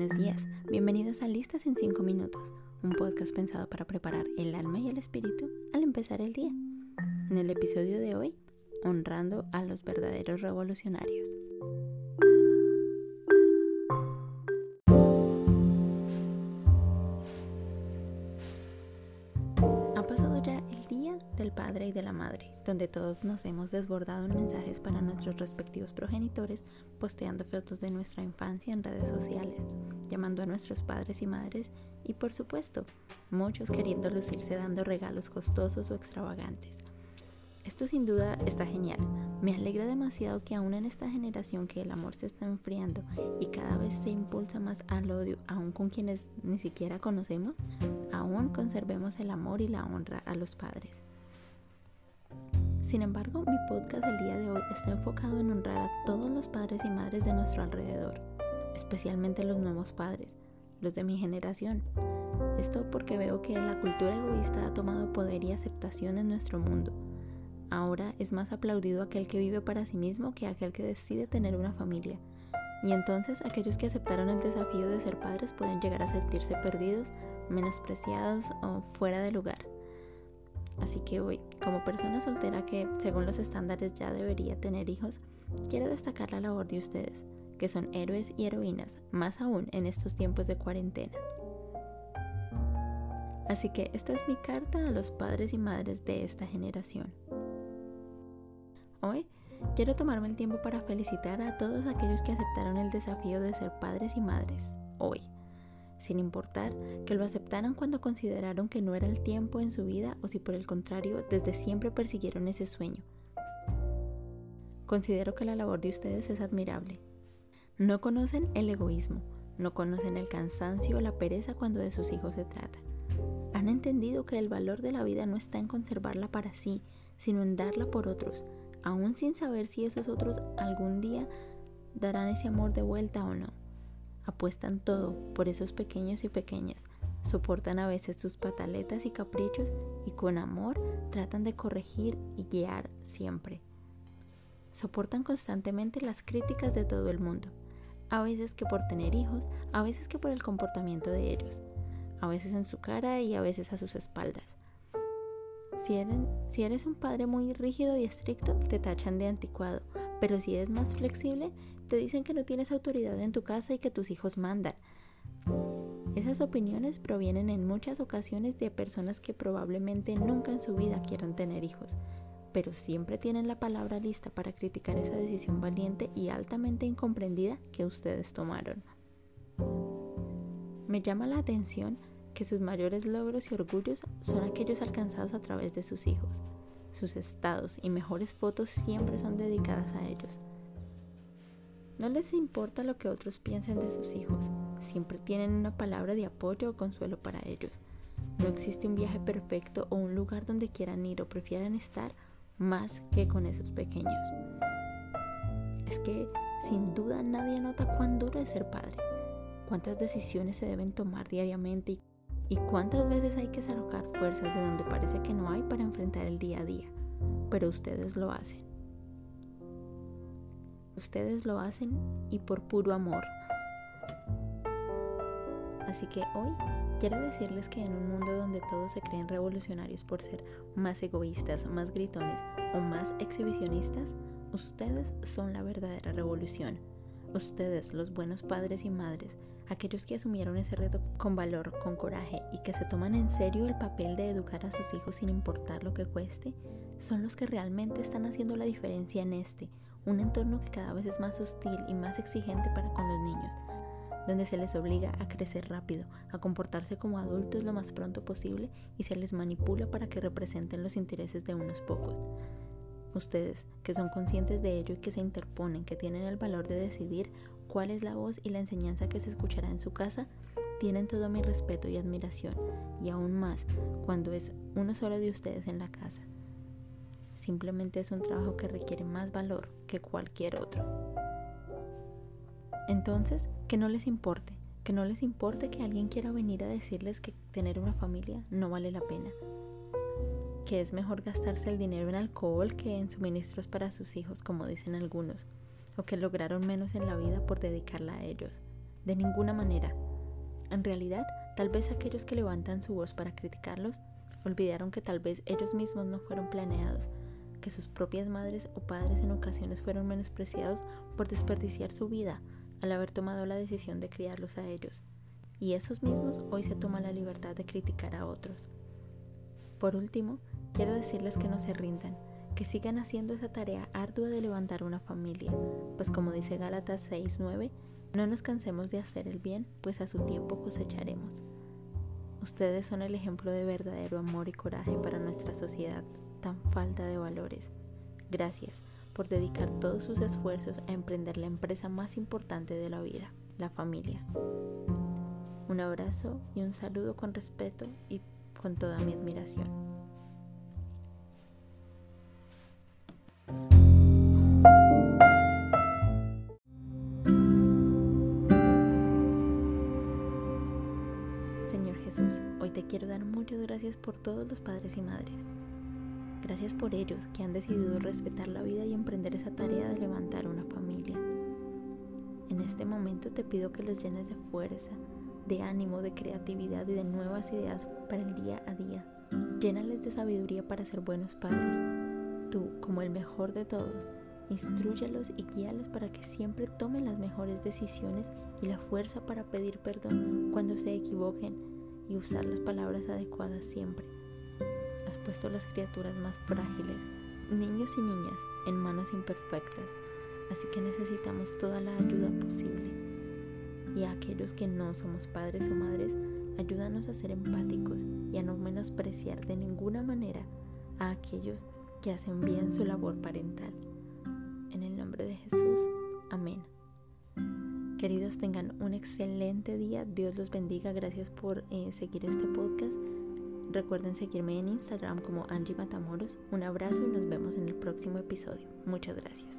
Buenos días, bienvenidos a Listas en 5 Minutos, un podcast pensado para preparar el alma y el espíritu al empezar el día. En el episodio de hoy, honrando a los verdaderos revolucionarios. Padre y de la madre, donde todos nos hemos desbordado en mensajes para nuestros respectivos progenitores, posteando fotos de nuestra infancia en redes sociales, llamando a nuestros padres y madres y por supuesto, muchos queriendo lucirse dando regalos costosos o extravagantes. Esto sin duda está genial. Me alegra demasiado que aún en esta generación que el amor se está enfriando y cada vez se impulsa más al odio, aún con quienes ni siquiera conocemos, aún conservemos el amor y la honra a los padres. Sin embargo, mi podcast del día de hoy está enfocado en honrar a todos los padres y madres de nuestro alrededor, especialmente los nuevos padres, los de mi generación. Esto porque veo que la cultura egoísta ha tomado poder y aceptación en nuestro mundo. Ahora es más aplaudido aquel que vive para sí mismo que aquel que decide tener una familia. Y entonces aquellos que aceptaron el desafío de ser padres pueden llegar a sentirse perdidos, menospreciados o fuera de lugar. Así que hoy, como persona soltera que según los estándares ya debería tener hijos, quiero destacar la labor de ustedes, que son héroes y heroínas, más aún en estos tiempos de cuarentena. Así que esta es mi carta a los padres y madres de esta generación. Hoy quiero tomarme el tiempo para felicitar a todos aquellos que aceptaron el desafío de ser padres y madres hoy sin importar que lo aceptaran cuando consideraron que no era el tiempo en su vida o si por el contrario desde siempre persiguieron ese sueño. Considero que la labor de ustedes es admirable. No conocen el egoísmo, no conocen el cansancio o la pereza cuando de sus hijos se trata. Han entendido que el valor de la vida no está en conservarla para sí, sino en darla por otros, aún sin saber si esos otros algún día darán ese amor de vuelta o no apuestan todo por esos pequeños y pequeñas, soportan a veces sus pataletas y caprichos y con amor tratan de corregir y guiar siempre. Soportan constantemente las críticas de todo el mundo, a veces que por tener hijos, a veces que por el comportamiento de ellos, a veces en su cara y a veces a sus espaldas. Si eres, un padre muy rígido y estricto, te tachan de anticuado, pero si eres más flexible, te dicen que no tienes autoridad en tu casa y que tus hijos mandan. Esas opiniones provienen en muchas ocasiones de personas que probablemente nunca en su vida quieran tener hijos, pero siempre tienen la palabra lista para criticar esa decisión valiente y altamente incomprendida que ustedes tomaron. Me llama la atención que sus mayores logros y orgullos son aquellos alcanzados a través de sus hijos. Sus estados y mejores fotos siempre son dedicadas a ellos. No les importa lo que otros piensen de sus hijos, siempre tienen una palabra de apoyo o consuelo para ellos. No existe un viaje perfecto o un lugar donde quieran ir o prefieran estar más que con esos pequeños. Es que sin duda nadie nota cuán duro es ser padre, cuántas decisiones se deben tomar diariamente y, cuántas veces hay que sacar fuerzas de donde parece que no hay para enfrentar el día a día, pero ustedes lo hacen. Ustedes lo hacen y por puro amor. Así que hoy quiero decirles que en un mundo donde todos se creen revolucionarios por ser más egoístas, más gritones o más exhibicionistas, ustedes son la verdadera revolución. Ustedes, los buenos padres y madres, aquellos que asumieron ese reto con valor, con coraje y que se toman en serio el papel de educar a sus hijos sin importar lo que cueste, son los que realmente están haciendo la diferencia en este, un entorno que cada vez es más hostil y más exigente para con los niños, donde se les obliga a crecer rápido, a comportarse como adultos lo más pronto posible y se les manipula para que representen los intereses de unos pocos. Ustedes, que son conscientes de ello y que se interponen, que tienen el valor de decidir cuál es la voz y la enseñanza que se escuchará en su casa, tienen todo mi respeto y admiración, y aún más cuando es uno solo de ustedes en la casa. Simplemente es un trabajo que requiere más valor que cualquier otro. Entonces, que no les importe, que no les importe que alguien quiera venir a decirles que tener una familia no vale la pena, que es mejor gastarse el dinero en alcohol que en suministros para sus hijos, como dicen algunos, o que lograron menos en la vida por dedicarla a ellos. de ninguna manera. En realidad, tal vez aquellos que levantan su voz para criticarlos olvidaron que tal vez ellos mismos no fueron planeados, que sus propias madres o padres en ocasiones fueron menospreciados por desperdiciar su vida al haber tomado la decisión de criarlos a ellos. Y esos mismos hoy se toman la libertad de criticar a otros. Por último, quiero decirles que no se rindan, que sigan haciendo esa tarea ardua de levantar una familia, pues como dice Gálatas 6:9, no nos cansemos de hacer el bien, pues a su tiempo cosecharemos. Ustedes son el ejemplo de verdadero amor y coraje para nuestra sociedad tan falta de valores. Gracias por dedicar todos sus esfuerzos a emprender la empresa más importante de la vida, la familia. Un abrazo y un saludo con respeto y con toda mi admiración. Por todos los padres y madres. Gracias por ellos que han decidido respetar la vida y emprender esa tarea de levantar una familia. En este momento te pido que les llenes de fuerza, de ánimo, de creatividad y de nuevas ideas para el día a día. Llénales de sabiduría para ser buenos padres. Tú, como el mejor de todos, instruyalos y guíales para que siempre tomen las mejores decisiones y la fuerza para pedir perdón cuando se equivoquen y usar las palabras adecuadas siempre. Has puesto las criaturas más frágiles, niños y niñas, en manos imperfectas, así que necesitamos toda la ayuda posible. Y a aquellos que no somos padres o madres, ayúdanos a ser empáticos y a no menospreciar de ninguna manera a aquellos que hacen bien su labor parental. En el nombre de Jesús, amén. Queridos, tengan un excelente día. Dios los bendiga. Gracias por eh, seguir este podcast. Recuerden seguirme en Instagram como Angie Matamoros. Un abrazo y nos vemos en el próximo episodio. Muchas gracias.